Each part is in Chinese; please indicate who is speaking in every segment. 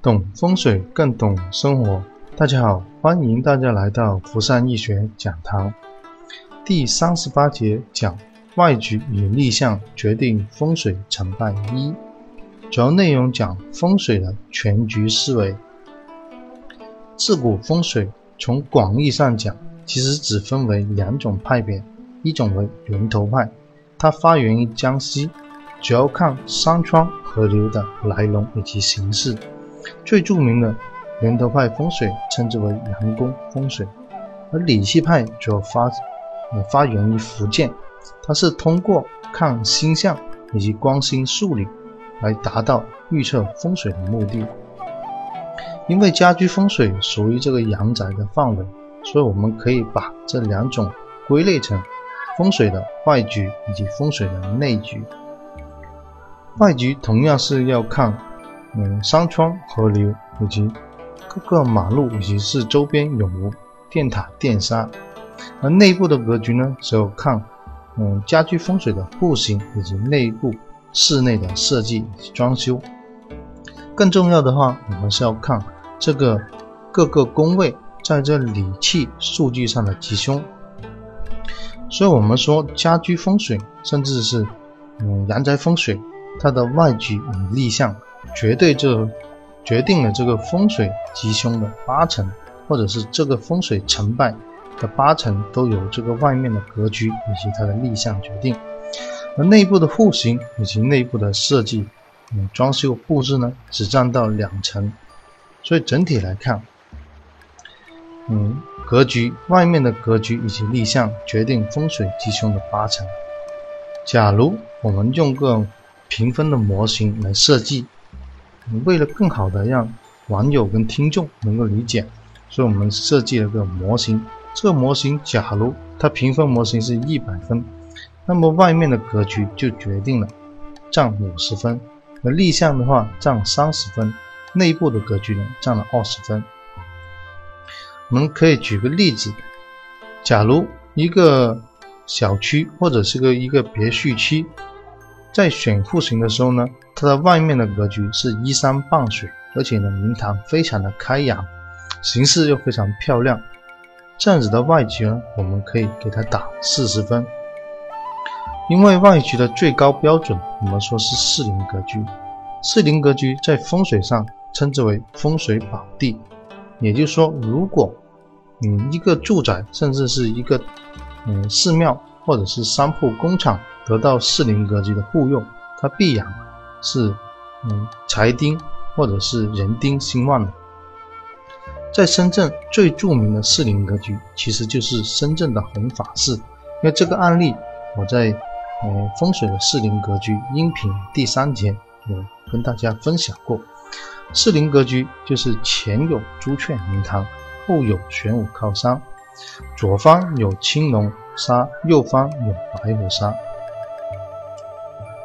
Speaker 1: 懂风水更懂生活。大家好，欢迎大家来到福善易学讲堂。第三十八节讲外局与立项决定风水成败一，主要内容讲风水的全局思维。自古风水从广义上讲，其实只分为两种派别，一种为源头派，它发源于江西，主要看山川河流的来龙以及形势。最著名的源头派风水称之为阳宫风水，而理气派主要发发源于福建，它是通过看星象以及观星数理来达到预测风水的目的。因为家居风水属于这个阳宅的范围，所以我们可以把这两种归类成风水的外局以及风水的内局。外局同样是要看。嗯，山川、河流以及各个马路以及是周边有无电塔、电沙。而内部的格局呢，只有看嗯家居风水的户型以及内部室内的设计以及装修。更重要的话，我们是要看这个各个宫位在这理气数据上的吉凶。所以，我们说家居风水，甚至是嗯阳宅风水，它的外局与立项。绝对就决定了这个风水吉凶的八成，或者是这个风水成败的八成，都由这个外面的格局以及它的立项决定。而内部的户型以及内部的设计、嗯装修布置呢，只占到两成。所以整体来看，嗯，格局外面的格局以及立项决定风水吉凶的八成。假如我们用个评分的模型来设计。为了更好的让网友跟听众能够理解，所以我们设计了个模型。这个模型，假如它评分模型是一百分，那么外面的格局就决定了占五十分，而立项的话占三十分，内部的格局呢占了二十分。我们可以举个例子，假如一个小区或者是个一个别墅区。在选户型的时候呢，它的外面的格局是依山傍水，而且呢明堂非常的开扬，形式又非常漂亮。这样子的外局呢，我们可以给它打四十分。因为外局的最高标准，我们说是四邻格局。四邻格局在风水上称之为风水宝地，也就是说，如果嗯一个住宅，甚至是一个嗯寺庙或者是商铺工厂。得到四邻格局的护佑，它必然是嗯财丁或者是人丁兴旺的。在深圳最著名的四邻格局，其实就是深圳的弘法寺。因为这个案例，我在呃风水的四邻格局音频第三节有跟大家分享过。四邻格局就是前有朱雀明堂，后有玄武靠山，左方有青龙沙，右方有白虎沙。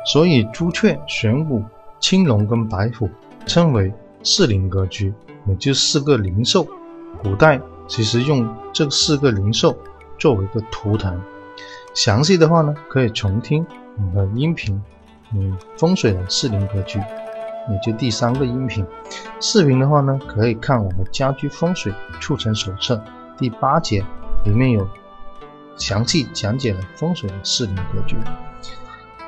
Speaker 1: 所以朱雀、玄武、青龙跟白虎称为四灵格局，也就四个灵兽。古代其实用这四个灵兽作为一个图腾。详细的话呢，可以重听我们的音频，嗯，风水的四灵格局，也就第三个音频。视频的话呢，可以看我们家居风水促成手册第八节，里面有详细讲解了风水的四灵格局。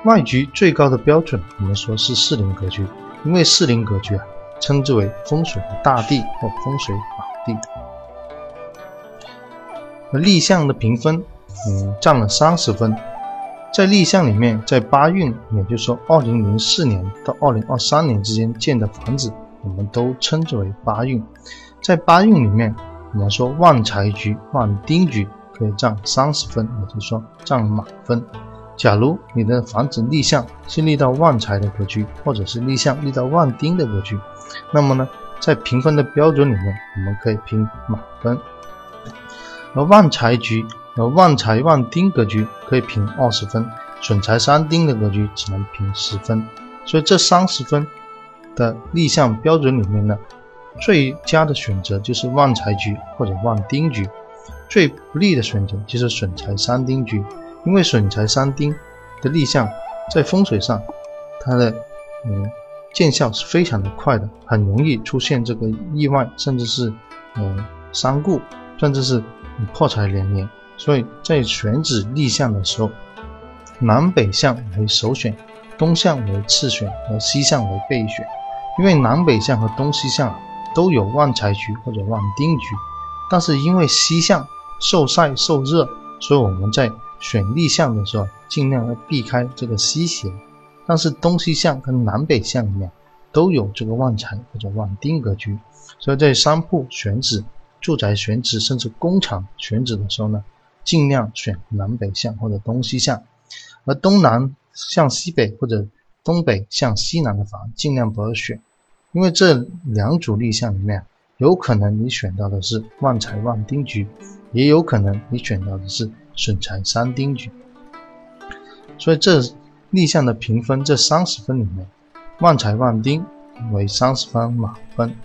Speaker 1: 外局最高的标准，我们说是四邻格局，因为四邻格局啊，称之为风水的大地或风水宝地。那立项的评分，嗯，占了三十分。在立项里面，在八运，也就是说二零零四年到二零二三年之间建的房子，我们都称之为八运。在八运里面，我们说旺财局、旺丁局可以占三十分，也就是说占满分。假如你的房子立项是立到旺财的格局，或者是立项立到旺丁的格局，那么呢，在评分的标准里面，我们可以评满分。而旺财局、而旺财旺丁格局可以评二十分，损财三丁的格局只能评十分。所以这三十分的立项标准里面呢，最佳的选择就是旺财局或者旺丁局，最不利的选择就是损财三丁局。因为损财伤丁的立项，在风水上它的嗯见效是非常的快的，很容易出现这个意外，甚至是嗯伤故，甚至是破财连连。所以在选址立项的时候，南北向为首选，东向为次选，和西向为备选。因为南北向和东西向都有旺财局或者旺丁局，但是因为西向受晒受热，所以我们在选立项的时候尽量要避开这个西斜。但是东西向跟南北向里面都有这个旺财或者旺丁格局，所以在商铺选址、住宅选址甚至工厂选址的时候呢，尽量选南北向或者东西向，而东南向西北或者东北向西南的房尽量不要选，因为这两组立项里面，有可能你选到的是旺财旺丁局，也有可能你选到的是损财三丁局。所以这立项的评分，这三十分里面，旺财旺丁为三十分满分，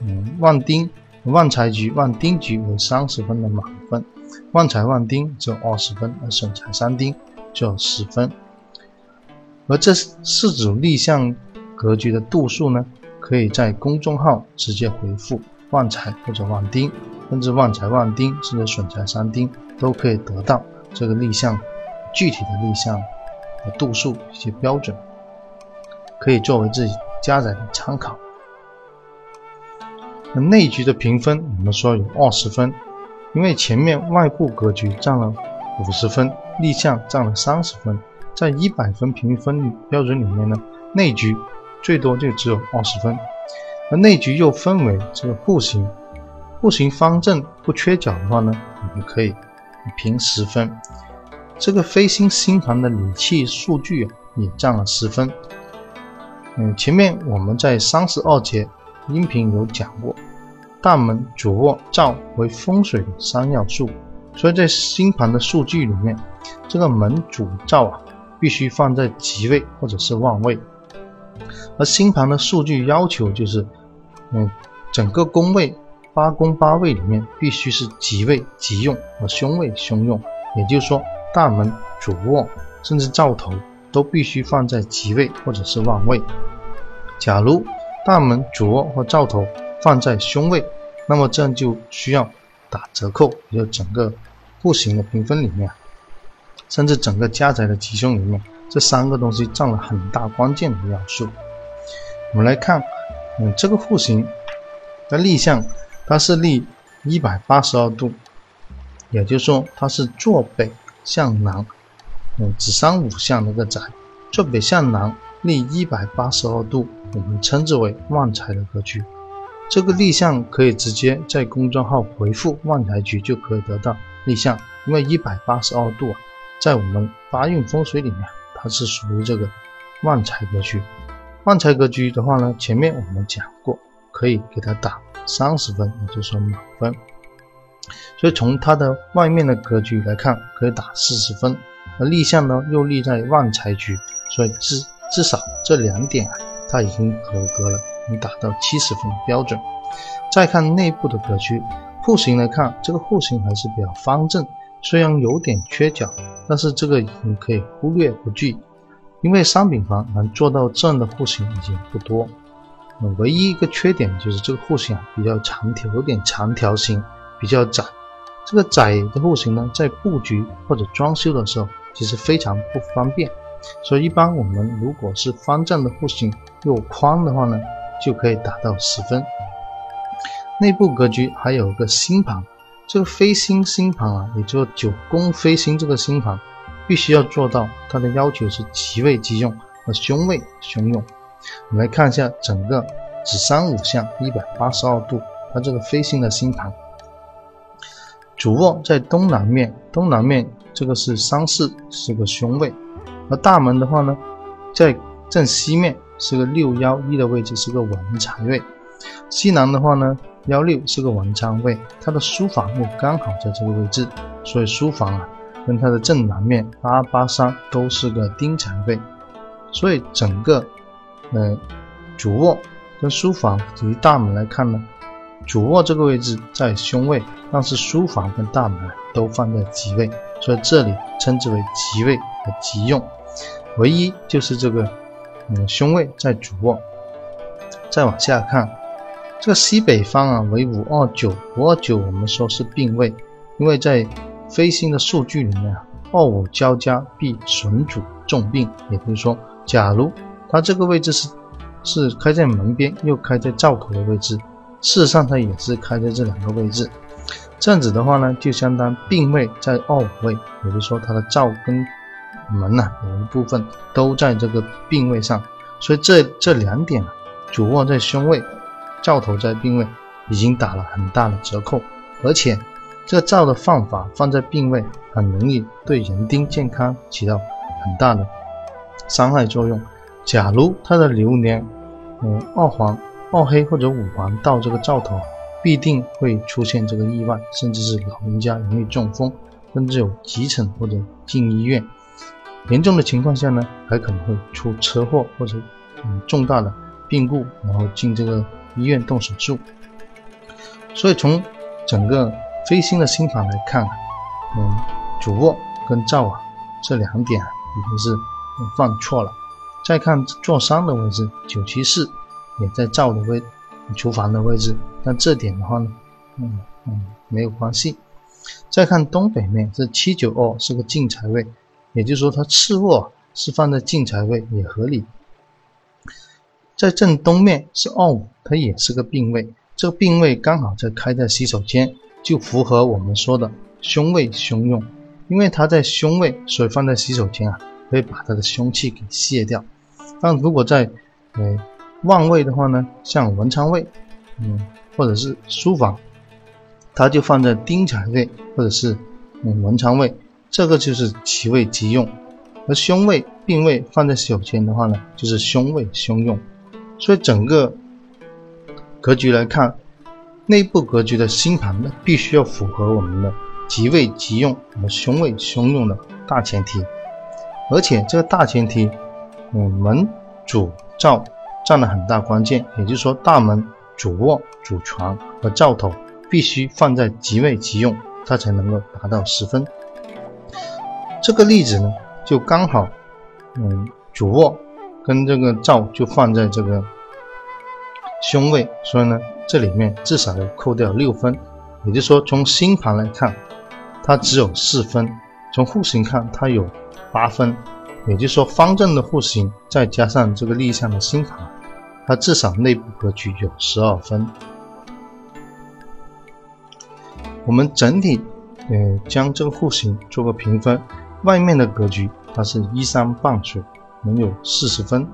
Speaker 1: 嗯，旺丁旺财局旺丁局为三十分的满分，旺财旺丁只有二十分，而损财三丁就有十分。而这四组立项格局的度数呢，可以在公众号直接回复“旺财”或者“旺丁”，甚至“旺财旺丁”甚至“损财伤丁”，都可以得到这个立项具体的立项的度数以及标准，可以作为自己家宅的参考。那内局的评分，我们说有二十分，因为前面外部格局占了五十分，立项占了三十分。在一百分评分标准里面呢，内局最多就只有二十分，而内局又分为这个户型，户型方正不缺角的话呢，我们可以评十分。这个飞星星盘的理气数据也占了十分。嗯，前面我们在三十二节音频有讲过，大门、主卧、灶为风水的三要素，所以在星盘的数据里面，这个门、主、灶啊。必须放在吉位或者是旺位，而星盘的数据要求就是，嗯，整个宫位八宫八位里面必须是吉位吉用和凶位凶用，也就是说大门、主卧甚至灶头都必须放在吉位或者是旺位。假如大门、主卧或灶头放在凶位，那么这样就需要打折扣，也就整个户型的评分里面。甚至整个家宅的吉凶里面，这三个东西占了很大关键的要素。我们来看，嗯，这个户型的立向，它是立一百八十二度，也就是说它是坐北向南，嗯，子山五向那个宅，坐北向南立一百八十二度，我们称之为旺财的格局。这个立向可以直接在公众号回复“旺财局”就可以得到立向，因为一百八十二度啊。在我们八运风水里面，它是属于这个旺财格局。旺财格局的话呢，前面我们讲过，可以给它打三十分，也就是说满分。所以从它的外面的格局来看，可以打四十分。而立项呢，又立在旺财局，所以至至少这两点啊，它已经合格了，能达到七十分标准。再看内部的格局，户型来看，这个户型还是比较方正。虽然有点缺角，但是这个你可以忽略不计，因为商品房能做到这样的户型已经不多。唯一一个缺点就是这个户型啊比较长条，有点长条形，比较窄。这个窄的户型呢，在布局或者装修的时候其实非常不方便。所以一般我们如果是方正的户型又宽的话呢，就可以达到十分。内部格局还有个星盘。这个飞星星盘啊，也就九宫飞星这个星盘，必须要做到它的要求是吉位吉用和凶位凶用。我们来看一下整个子山五向一百八十二度，它这个飞星的星盘，主卧在东南面，东南面这个是三四，是个凶位；而大门的话呢，在正西面是个六幺一的位置，是个文财位；西南的话呢。幺六是个文昌位，它的书房又刚好在这个位置，所以书房啊跟它的正南面八八三都是个丁财位，所以整个呃主卧跟书房及大门来看呢，主卧这个位置在凶位，但是书房跟大门都放在吉位，所以这里称之为吉位和吉用，唯一就是这个嗯胸位在主卧。再往下看，这个西北方啊为五二九，五二九我们说是病位，因为在飞星的数据里面啊，二五交加必损主重病，也就是说，假如它这个位置是是开在门边，又开在灶头的位置，事实上它也是开在这两个位置。这样子的话呢，就相当病位在二五位，也就是说它的灶跟门呐有一部分都在这个病位上，所以这这两点啊，主卧在胸位，灶头在病位，已经打了很大的折扣，而且这个灶的放法放在病位，很容易对人丁健康起到很大的伤害作用。假如他的流年，嗯，二黄、二黑或者五黄到这个灶头。必定会出现这个意外，甚至是老人家容易中风，甚至有急诊或者进医院。严重的情况下呢，还可能会出车祸或者嗯重大的病故，然后进这个医院动手术。所以从整个飞星的星盘来看，嗯，主卧跟灶啊这两点已经是犯错了。再看坐商的位置，九七四也在灶的位。厨房的位置，但这点的话呢，嗯嗯没有关系。再看东北面，这七九二是个进财位，也就是说它次卧是放在进财位也合理。在正东面是二五，它也是个病位，这个病位刚好在开在洗手间，就符合我们说的凶位凶用。因为它在凶位，所以放在洗手间啊，可以把它的凶气给卸掉。但如果在呃。旺位的话呢，像文昌位，嗯，或者是书房，它就放在丁财位或者是嗯文昌位，这个就是其位即用。而凶位病位放在洗手间的话呢，就是凶位凶用。所以整个格局来看，内部格局的星盘呢，必须要符合我们的吉位吉用和凶位凶用的大前提。而且这个大前提，嗯，门主灶。占了很大关键，也就是说，大门、主卧、主床和灶头必须放在吉位吉用，它才能够达到十分。这个例子呢，就刚好，嗯，主卧跟这个灶就放在这个凶位，所以呢，这里面至少要扣掉六分。也就是说，从星盘来看，它只有四分；从户型看，它有八分。也就是说，方正的户型再加上这个立项的星盘。它至少内部格局有十二分。我们整体，呃，将这个户型做个评分。外面的格局它是一山傍水，能有四十分。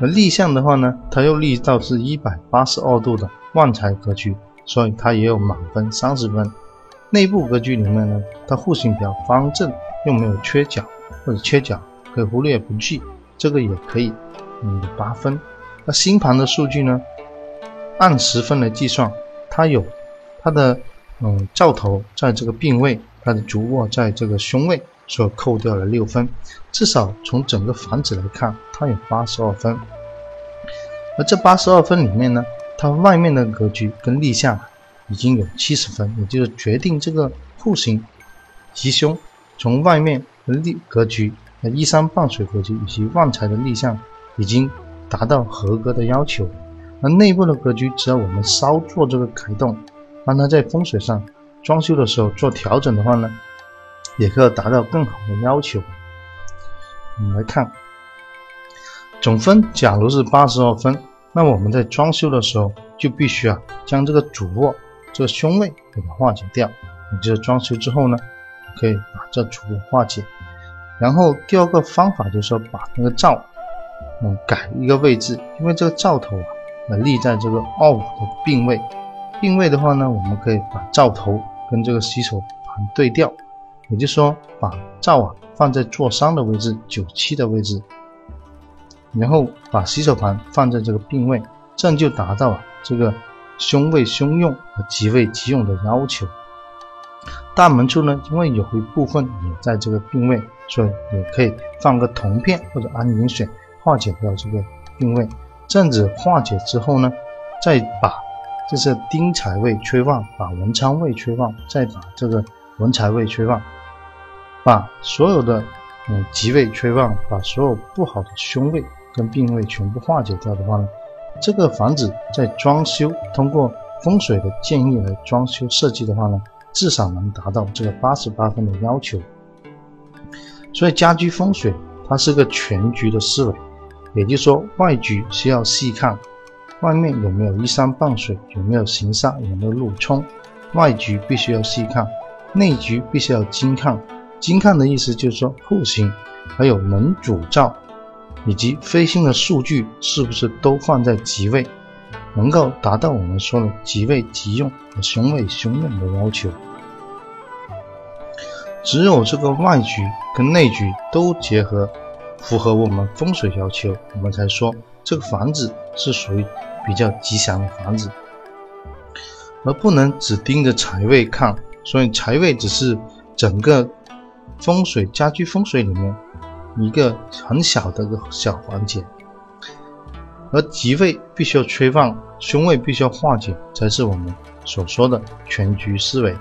Speaker 1: 而立项的话呢，它又立到是一百八十二度的旺财格局，所以它也有满分三十分。内部格局里面呢，它户型比较方正，又没有缺角或者缺角，可以忽略不计，这个也可以。嗯，八分。那星盘的数据呢？按十分来计算，它有它的嗯灶头在这个病位，它的主卧在这个凶位，所以扣掉了六分。至少从整个房子来看，它有八十二分。而这八十二分里面呢，它外面的格局跟立项已经有七十分，也就是决定这个户型吉凶。从外面的立格局、一山傍水格局以及旺财的立项。已经达到合格的要求，那内部的格局，只要我们稍做这个改动，让它在风水上装修的时候做调整的话呢，也可以达到更好的要求。我们来看总分，假如是八十二分，那我们在装修的时候就必须啊将这个主卧这个凶位给它化解掉。也就是装修之后呢，可以把这主卧化解。然后第二个方法就是说把那个灶。嗯，改一个位置，因为这个灶头啊，呃立在这个二五的病位。病位的话呢，我们可以把灶头跟这个洗手盘对调，也就是说，把灶啊放在坐商的位置，九七的位置，然后把洗手盘放在这个病位，这样就达到了这个凶位凶用和吉位吉用的要求。大门处呢，因为有一部分也在这个病位，所以也可以放个铜片或者安银水。化解掉这个病位，这样子化解之后呢，再把这是丁财位催旺，把文昌位催旺，再把这个文财位催旺，把所有的嗯吉位催旺，把所有不好的凶位跟病位全部化解掉的话呢，这个房子在装修通过风水的建议来装修设计的话呢，至少能达到这个八十八分的要求。所以家居风水它是个全局的思维，也就是说外局需要细看。外面有没有依山傍水，有没有行煞，有没有路冲，外局必须要细看，内局必须要精看。精看的意思就是说户型，还有门主灶，以及飞星的数据是不是都放在吉位，能够达到我们说的吉位吉用和凶位凶用的要求。只有这个外局跟内局都结合，符合我们风水要求，我们才说这个房子是属于。比较吉祥的房子，而不能只盯着财位看，所以财位只是整个风水家居风水里面一个很小的个小环节，而吉位必须要催旺，凶位必须要化解，才是我们所说的全局思维。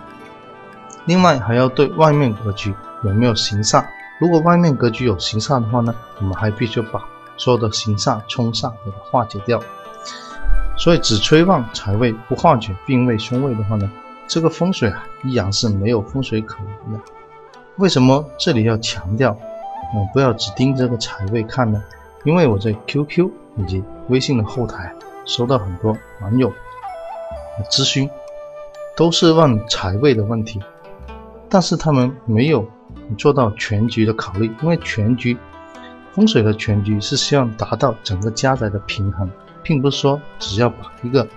Speaker 1: 另外还要对外面格局有没有行煞，如果外面格局有行煞的话呢，我们还必须把所有的行煞冲煞给它化解掉。所以只催旺财位不化解病位凶位的话呢，这个风水啊依然是没有风水可言的。为什么这里要强调，嗯，不要只盯这个财位看呢？因为我在 QQ 以及微信的后台收到很多网友咨询，都是问财位的问题，但是他们没有做到全局的考虑，因为全局风水的全局是希望达到整个家宅的平衡。并不是说只要把一个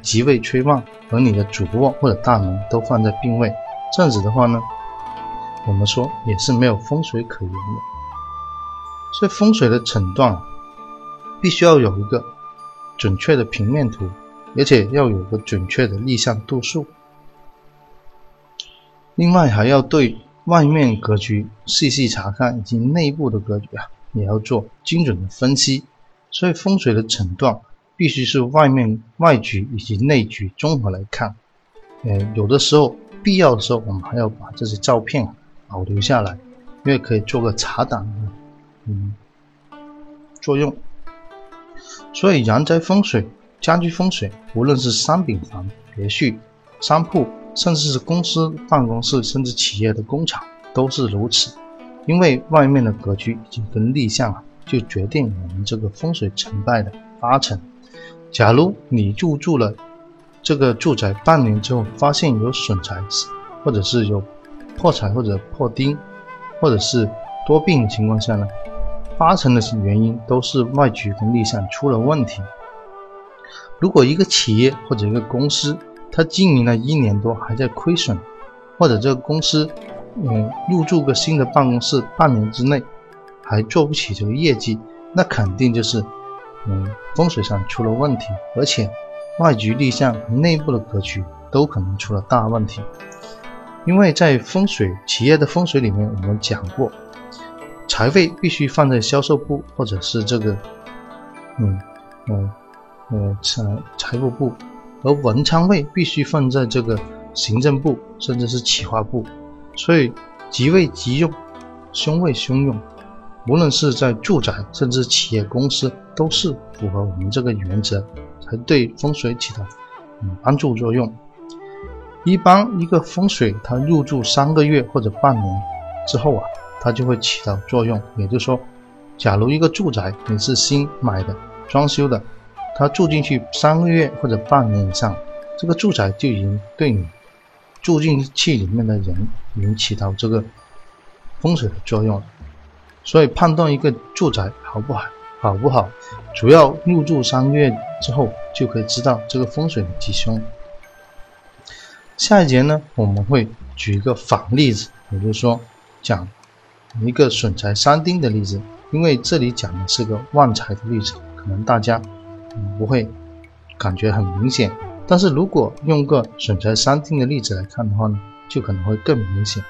Speaker 1: 吉位催旺和你的主卧或者大门都放在病位，这样子的话呢，我们说也是没有风水可言的。所以风水的诊断必须要有一个准确的平面图，而且要有个准确的立向度数。另外还要对外面格局细细查看，以及内部的格局啊，也要做精准的分析。所以风水的诊断必须是外面外局以及内局综合来看。呃，有的时候必要的时候，我们还要把这些照片保留下来，因为可以做个查档嗯作用。所以阳宅风水、家居风水，无论是商品房、别墅、商铺，甚至是公司办公室，甚至企业的工厂，都是如此。因为外面的格局已经跟立项了。就决定我们这个风水成败的八成。假如你入住了这个住宅半年之后，发现有损财，或者是有破财或者破丁，或者是多病的情况下呢，八成的原因都是外局跟立项出了问题。如果一个企业或者一个公司，它经营了一年多还在亏损，或者这个公司嗯入驻个新的办公室半年之内。还做不起这个业绩，那肯定就是，嗯，风水上出了问题，而且外局立项和内部的格局都可能出了大问题。因为在风水企业的风水里面，我们讲过，财位必须放在销售部或者是这个，嗯嗯呃财财务部，而文昌位必须放在这个行政部甚至是企划部，所以吉位吉用，凶位凶用。无论是在住宅，甚至企业公司，都是符合我们这个原则，才对风水起到嗯帮助作用。一般一个风水，它入住三个月或者半年之后啊，它就会起到作用。也就是说，假如一个住宅你是新买的、装修的，它住进去三个月或者半年以上，这个住宅就已经对你住进去里面的人已经起到这个风水的作用了。所以判断一个住宅好不好，好不好，主要入住三个月之后就可以知道这个风水的吉凶。下一节呢，我们会举一个反例子，也就是说讲一个损财三丁的例子，因为这里讲的是个旺财的例子，可能大家不会感觉很明显，但是如果用个损财三丁的例子来看的话呢，就可能会更明显。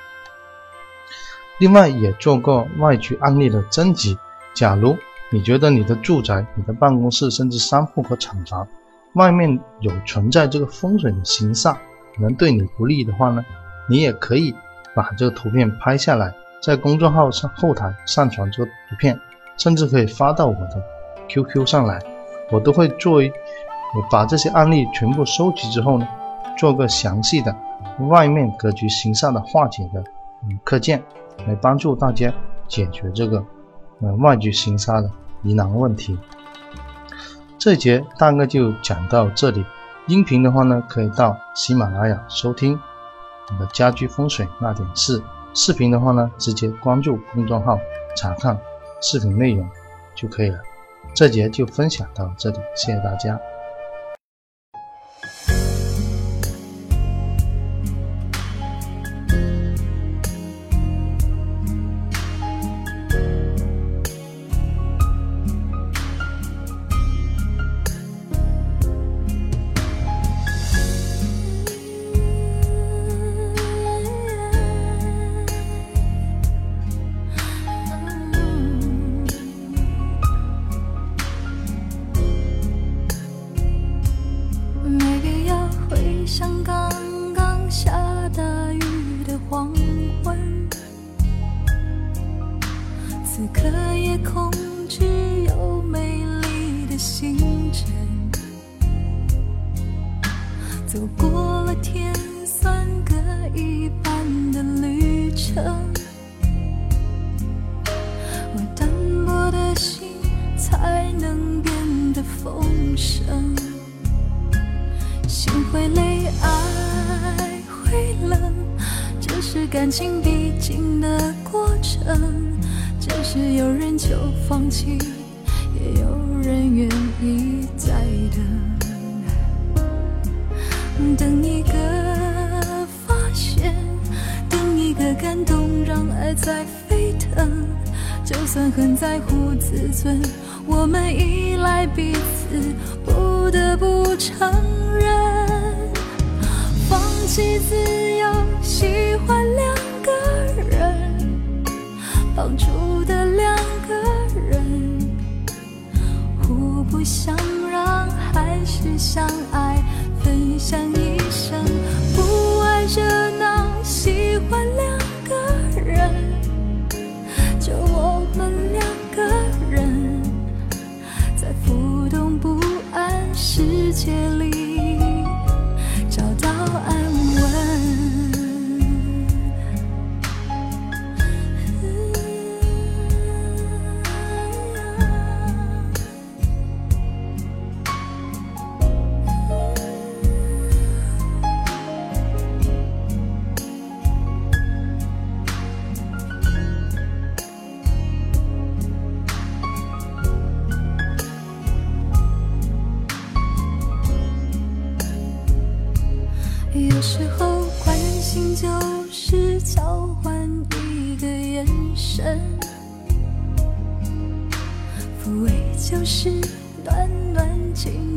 Speaker 1: 另外也做过外局案例的征集。假如你觉得你的住宅、你的办公室，甚至商铺和厂房外面有存在这个风水的形煞，能对你不利的话呢，你也可以把这个图片拍下来，在公众号上后台上传这个图片，甚至可以发到我的 QQ 上来，我都会做一把这些案例全部收集之后呢，做个详细的外面格局形煞的化解的嗯课件，来帮助大家解决这个呃外局形煞的疑难问题。这节大概就讲到这里，音频的话呢，可以到喜马拉雅收听我的家居风水那点事。视频的话呢，直接关注公众号查看视频内容就可以了。这节就分享到这里，谢谢大家。
Speaker 2: 夜空只有美丽的星辰，走过了天算各一半的旅程，我单薄的心才能变得丰盛，心会累，爱会冷，这是感情必经的过程。只是有人就放弃，也有人愿意再等，等一个发现，等一个感动，让爱在沸腾。就算很在乎自尊，我们依赖彼此，不得不承认，放弃自想让还是相爱，分享一生。不爱热闹，喜欢两个人，就我们两个人，在浮动不安世界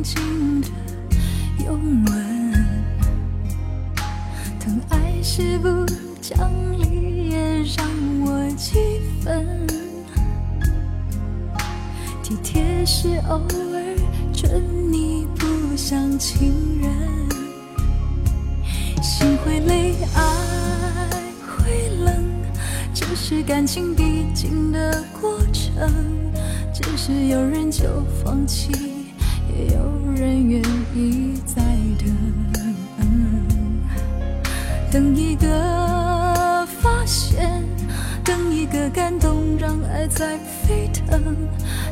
Speaker 2: 静静的拥吻，疼爱是不讲理也让我气愤，体贴是偶尔准你不像情人。心会累，爱会冷，这是感情必经的过程。只是有人就放弃，有人愿意再等。等一个发现，等一个感动，让爱在沸腾。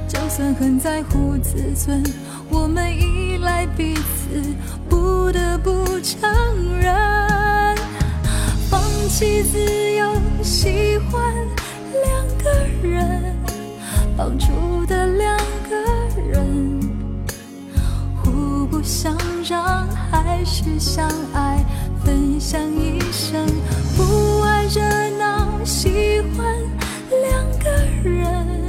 Speaker 2: 就算很在乎自尊，我们依赖彼此，不得不承认，放弃自由，喜欢两个人，帮助的两个，不想让还是相爱，分享一生，不爱热闹，喜欢两个人。